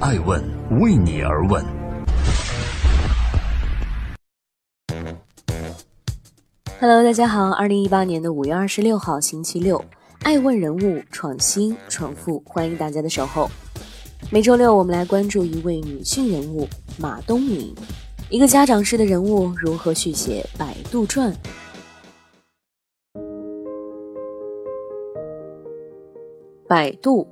爱问为你而问。Hello，大家好，二零一八年的五月二十六号，星期六，爱问人物创新创富，欢迎大家的守候。每周六，我们来关注一位女性人物马东敏，一个家长式的人物如何续写《百度传》。百度，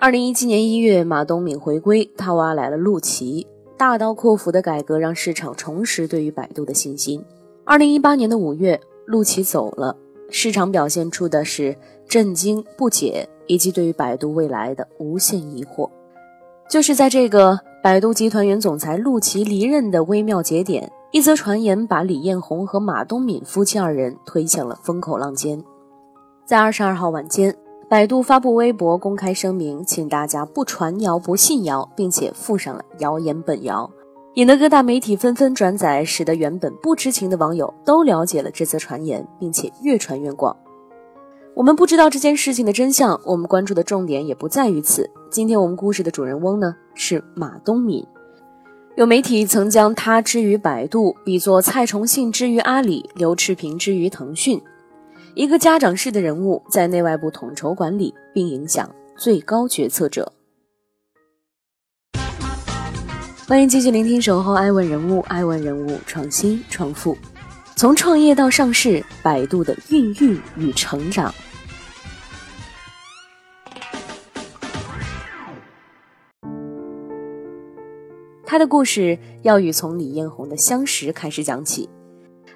二零一七年一月，马东敏回归，他挖来了陆琪，大刀阔斧的改革让市场重拾对于百度的信心。二零一八年的五月，陆琪走了，市场表现出的是震惊、不解以及对于百度未来的无限疑惑。就是在这个百度集团原总裁陆琪离任的微妙节点，一则传言把李彦宏和马东敏夫妻二人推向了风口浪尖。在二十二号晚间。百度发布微博公开声明，请大家不传谣、不信谣，并且附上了谣言本谣，引得各大媒体纷纷转载，使得原本不知情的网友都了解了这则传言，并且越传越广。我们不知道这件事情的真相，我们关注的重点也不在于此。今天我们故事的主人翁呢是马东敏，有媒体曾将他之于百度比作蔡崇信之于阿里，刘炽平之于腾讯。一个家长式的人物，在内外部统筹管理并影响最高决策者。欢迎继续聆听《守候爱问人物》，爱问人物创新创富，从创业到上市，百度的孕育与成长。他的故事要与从李彦宏的相识开始讲起。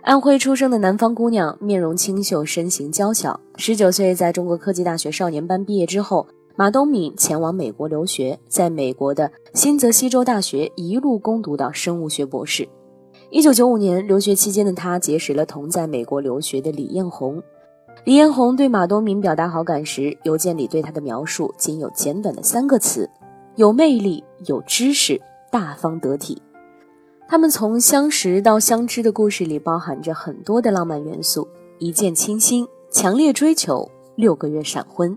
安徽出生的南方姑娘，面容清秀，身形娇小。十九岁，在中国科技大学少年班毕业之后，马东敏前往美国留学，在美国的新泽西州大学一路攻读到生物学博士。一九九五年，留学期间的他结识了同在美国留学的李彦宏。李彦宏对马东敏表达好感时，邮件里对他的描述仅有简短的三个词：有魅力，有知识，大方得体。他们从相识到相知的故事里，包含着很多的浪漫元素：一见倾心、强烈追求、六个月闪婚。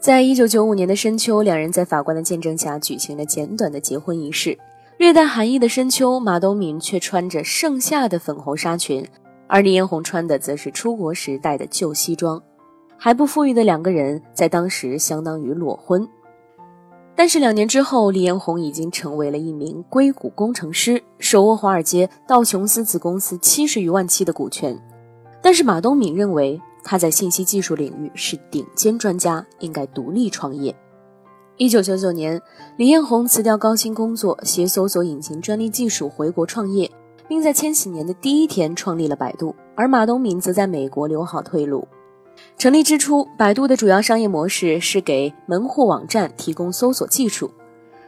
在一九九五年的深秋，两人在法官的见证下举行了简短的结婚仪式。略带寒意的深秋，马东敏却穿着盛夏的粉红纱裙，而李彦宏穿的则是出国时戴的旧西装。还不富裕的两个人，在当时相当于裸婚。但是两年之后，李彦宏已经成为了一名硅谷工程师，手握华尔街道琼斯子公司七十余万期的股权。但是马东敏认为他在信息技术领域是顶尖专家，应该独立创业。一九九九年，李彦宏辞掉高薪工作，携搜索引擎专利技术回国创业，并在千禧年的第一天创立了百度。而马东敏则在美国留好退路。成立之初，百度的主要商业模式是给门户网站提供搜索技术。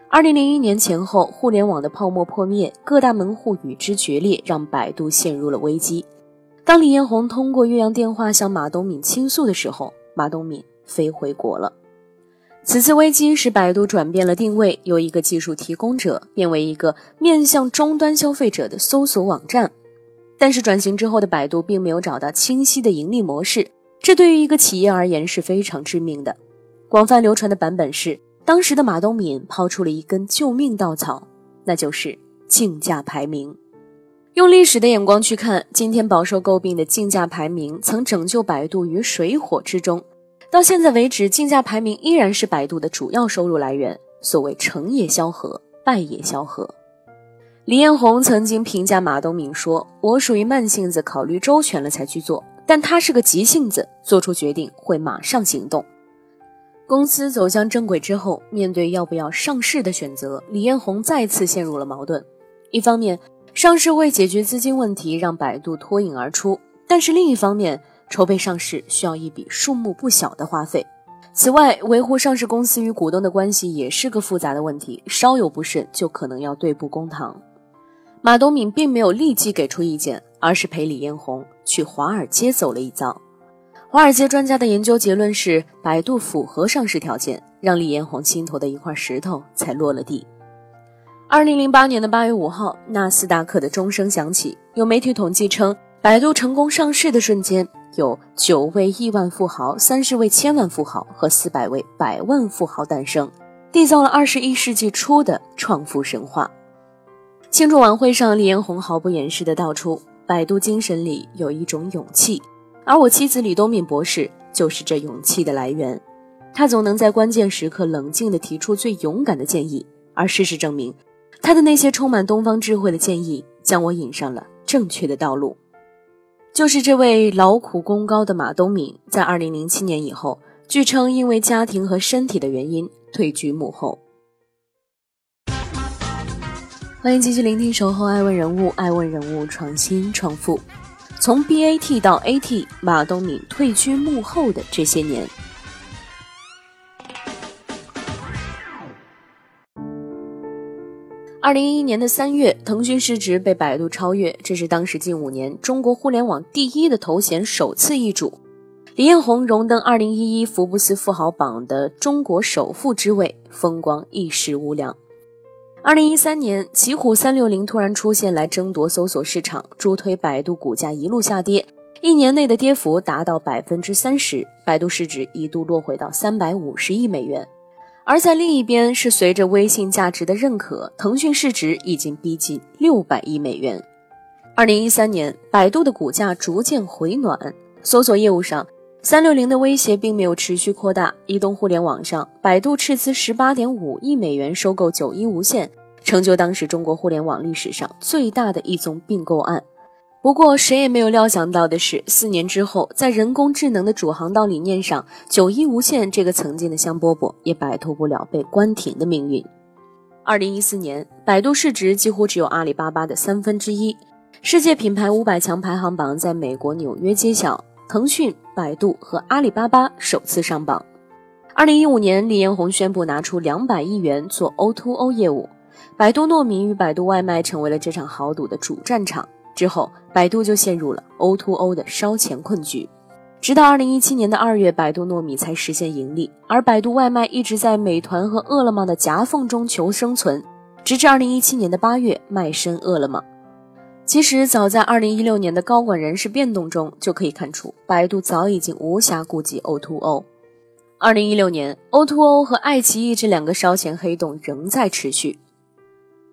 二零零一年前后，互联网的泡沫破灭，各大门户与之决裂，让百度陷入了危机。当李彦宏通过越洋电话向马东敏倾诉的时候，马东敏飞回国了。此次危机使百度转变了定位，由一个技术提供者变为一个面向终端消费者的搜索网站。但是转型之后的百度并没有找到清晰的盈利模式。这对于一个企业而言是非常致命的。广泛流传的版本是，当时的马东敏抛出了一根救命稻草，那就是竞价排名。用历史的眼光去看，今天饱受诟病的竞价排名曾拯救百度于水火之中。到现在为止，竞价排名依然是百度的主要收入来源。所谓成也萧何，败也萧何。李彦宏曾经评价马东敏说：“我属于慢性子，考虑周全了才去做。”但他是个急性子，做出决定会马上行动。公司走向正轨之后，面对要不要上市的选择，李彦宏再次陷入了矛盾。一方面，上市为解决资金问题，让百度脱颖而出；但是另一方面，筹备上市需要一笔数目不小的花费。此外，维护上市公司与股东的关系也是个复杂的问题，稍有不慎就可能要对簿公堂。马东敏并没有立即给出意见，而是陪李彦宏去华尔街走了一遭。华尔街专家的研究结论是，百度符合上市条件，让李彦宏心头的一块石头才落了地。二零零八年的八月五号，纳斯达克的钟声响起。有媒体统计称，百度成功上市的瞬间，有九位亿万富豪、三十位千万富豪和四百位百万富豪诞生。缔造了二十一世纪初的创富神话。庆祝晚会上，李彦宏毫不掩饰地道出：“百度精神里有一种勇气，而我妻子李东敏博士就是这勇气的来源。他总能在关键时刻冷静地提出最勇敢的建议，而事实证明，他的那些充满东方智慧的建议将我引上了正确的道路。”就是这位劳苦功高的马东敏，在二零零七年以后，据称因为家庭和身体的原因退居幕后。欢迎继续聆听《守候爱问人物》，爱问人物创新创富。从 BAT 到 AT，马东敏退居幕后的这些年。二零一一年的三月，腾讯市值被百度超越，这是当时近五年中国互联网第一的头衔首次易主。李彦宏荣登二零一一福布斯富豪榜的中国首富之位，风光一时无两。二零一三年，奇虎三六零突然出现来争夺搜索市场，助推百度股价一路下跌，一年内的跌幅达到百分之三十，百度市值一度落回到三百五十亿美元。而在另一边，是随着微信价值的认可，腾讯市值已经逼近六百亿美元。二零一三年，百度的股价逐渐回暖，搜索业务上。三六零的威胁并没有持续扩大。移动互联网上，百度斥资十八点五亿美元收购九一无线，成就当时中国互联网历史上最大的一宗并购案。不过，谁也没有料想到的是，四年之后，在人工智能的主航道理念上，九一无线这个曾经的香饽饽也摆脱不了被关停的命运。二零一四年，百度市值几乎只有阿里巴巴的三分之一。世界品牌五百强排行榜在美国纽约揭晓。腾讯、百度和阿里巴巴首次上榜。二零一五年，李彦宏宣布拿出两百亿元做 O2O 业务，百度糯米与百度外卖成为了这场豪赌的主战场。之后，百度就陷入了 O2O 的烧钱困局。直到二零一七年的二月，百度糯米才实现盈利，而百度外卖一直在美团和饿了么的夹缝中求生存，直至二零一七年的八月卖身饿了么。其实，早在二零一六年的高管人事变动中，就可以看出百度早已经无暇顾及 O2O。二零一六年，O2O 和爱奇艺这两个烧钱黑洞仍在持续。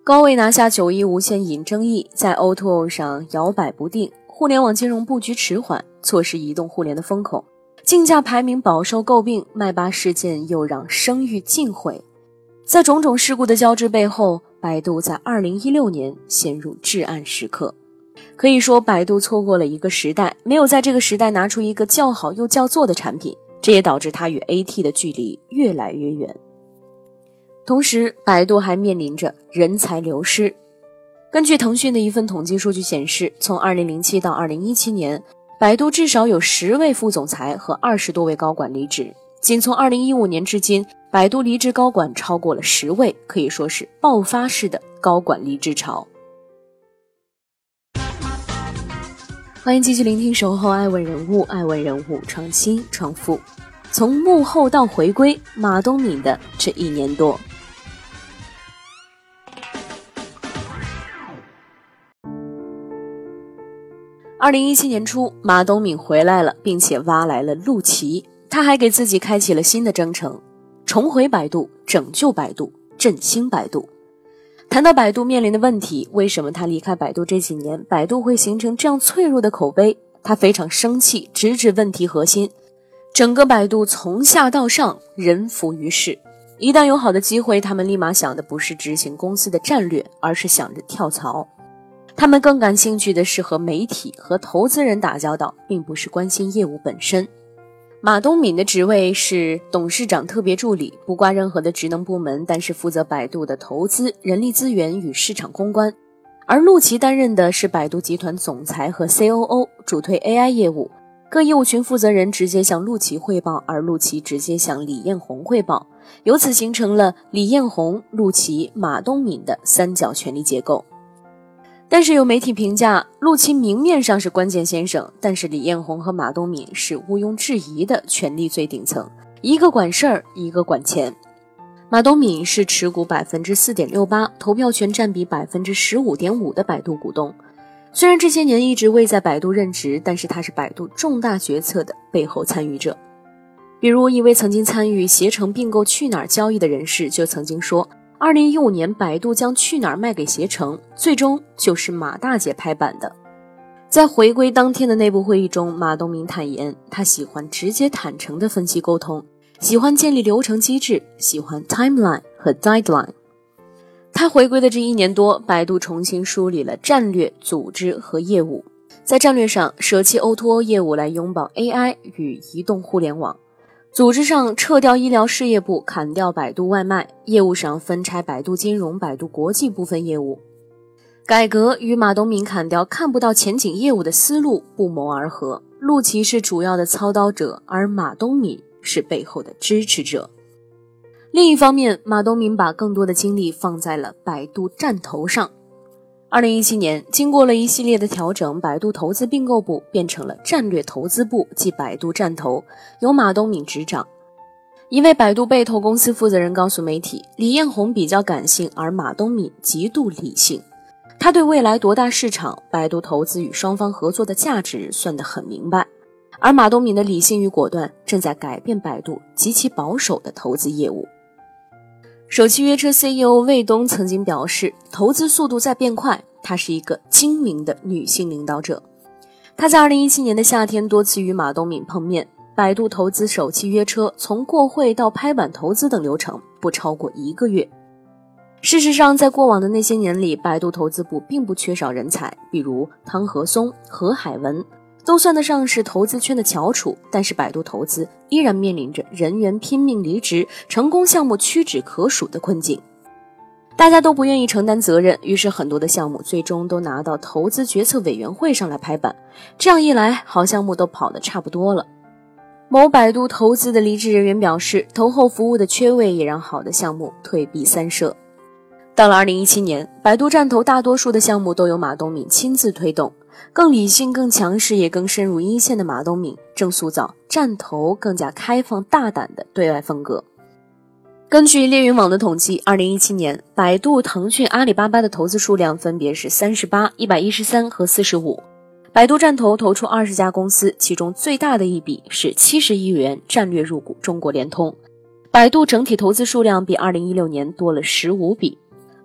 高位拿下九一无线引争议，在 O2O 上摇摆不定，互联网金融布局迟缓，错失移动互联的风口，竞价排名饱受诟病，麦巴事件又让声誉尽毁。在种种事故的交织背后。百度在二零一六年陷入至暗时刻，可以说百度错过了一个时代，没有在这个时代拿出一个叫好又叫座的产品，这也导致它与 AT 的距离越来越远。同时，百度还面临着人才流失。根据腾讯的一份统计数据显示，从二零零七到二零一七年，百度至少有十位副总裁和二十多位高管离职。仅从二零一五年至今，百度离职高管超过了十位，可以说是爆发式的高管离职潮。欢迎继续聆听《守候爱问人物》，爱问人物创新创富，从幕后到回归，马东敏的这一年多。二零一七年初，马东敏回来了，并且挖来了陆琪。他还给自己开启了新的征程，重回百度，拯救百度，振兴百度。谈到百度面临的问题，为什么他离开百度这几年，百度会形成这样脆弱的口碑？他非常生气，直指问题核心：整个百度从下到上人浮于事。一旦有好的机会，他们立马想的不是执行公司的战略，而是想着跳槽。他们更感兴趣的是和媒体和投资人打交道，并不是关心业务本身。马东敏的职位是董事长特别助理，不挂任何的职能部门，但是负责百度的投资、人力资源与市场公关。而陆琪担任的是百度集团总裁和 COO，主推 AI 业务。各业务群负责人直接向陆琪汇报，而陆琪直接向李彦宏汇报，由此形成了李彦宏、陆琪、马东敏的三角权力结构。但是有媒体评价，陆琪明面上是关键先生，但是李彦宏和马东敏是毋庸置疑的权力最顶层，一个管事儿，一个管钱。马东敏是持股百分之四点六八，投票权占比百分之十五点五的百度股东。虽然这些年一直未在百度任职，但是他是百度重大决策的背后参与者。比比如，一位曾经参与携程并购去哪儿交易的人士就曾经说，二零一五年百度将去哪儿卖给携程，最终就是马大姐拍板的。在回归当天的内部会议中，马东明坦言，他喜欢直接坦诚的分析沟通，喜欢建立流程机制，喜欢 timeline 和 deadline。他回归的这一年多，百度重新梳理了战略、组织和业务。在战略上，舍弃 O2O 业务来拥抱 AI 与移动互联网；组织上，撤掉医疗事业部，砍掉百度外卖；业务上，分拆百度金融、百度国际部分业务。改革与马东敏砍掉看不到前景业务的思路不谋而合。陆琪是主要的操刀者，而马东敏是背后的支持者。另一方面，马东明把更多的精力放在了百度战投上。二零一七年，经过了一系列的调整，百度投资并购部变成了战略投资部，即百度战投，由马东敏执掌。一位百度被投公司负责人告诉媒体，李彦宏比较感性，而马东敏极度理性。他对未来多大市场、百度投资与双方合作的价值算得很明白，而马东敏的理性与果断正在改变百度极其保守的投资业务。首汽约车 CEO 魏东曾经表示，投资速度在变快。她是一个精明的女性领导者。她在2017年的夏天多次与马东敏碰面。百度投资首汽约车，从过会到拍板投资等流程不超过一个月。事实上，在过往的那些年里，百度投资部并不缺少人才，比如汤和松、何海文。都算得上是投资圈的翘楚，但是百度投资依然面临着人员拼命离职、成功项目屈指可数的困境。大家都不愿意承担责任，于是很多的项目最终都拿到投资决策委员会上来拍板。这样一来，好项目都跑得差不多了。某百度投资的离职人员表示，投后服务的缺位也让好的项目退避三舍。到了二零一七年，百度战投大多数的项目都由马东敏亲自推动。更理性、更强势，也更深入一线的马东敏，正塑造战投更加开放、大胆的对外风格。根据猎云网的统计，二零一七年，百度、腾讯、阿里巴巴的投资数量分别是三十八、一百一十三和四十五。百度战投投出二十家公司，其中最大的一笔是七十亿元战略入股中国联通。百度整体投资数量比二零一六年多了十五笔。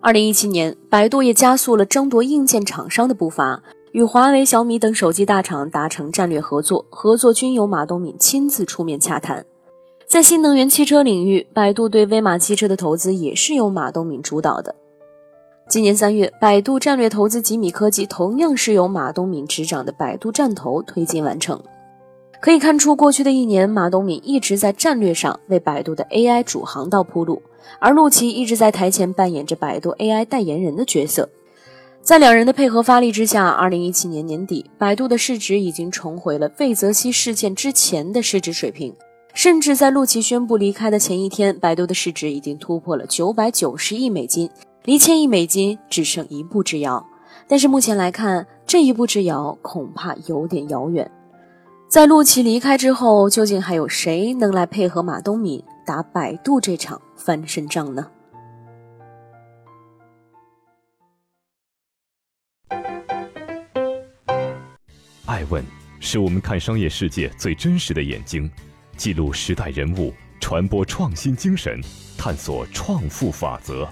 二零一七年，百度也加速了争夺硬件厂商的步伐。与华为、小米等手机大厂达成战略合作，合作均由马东敏亲自出面洽谈。在新能源汽车领域，百度对威马汽车的投资也是由马东敏主导的。今年三月，百度战略投资吉米科技，同样是由马东敏执掌的百度战投推进完成。可以看出，过去的一年，马东敏一直在战略上为百度的 AI 主航道铺路，而陆琪一直在台前扮演着百度 AI 代言人的角色。在两人的配合发力之下，二零一七年年底，百度的市值已经重回了魏则西事件之前的市值水平。甚至在陆琪宣布离开的前一天，百度的市值已经突破了九百九十亿美金，离千亿美金只剩一步之遥。但是目前来看，这一步之遥恐怕有点遥远。在陆琪离开之后，究竟还有谁能来配合马东敏打百度这场翻身仗呢？爱问是我们看商业世界最真实的眼睛，记录时代人物，传播创新精神，探索创富法则。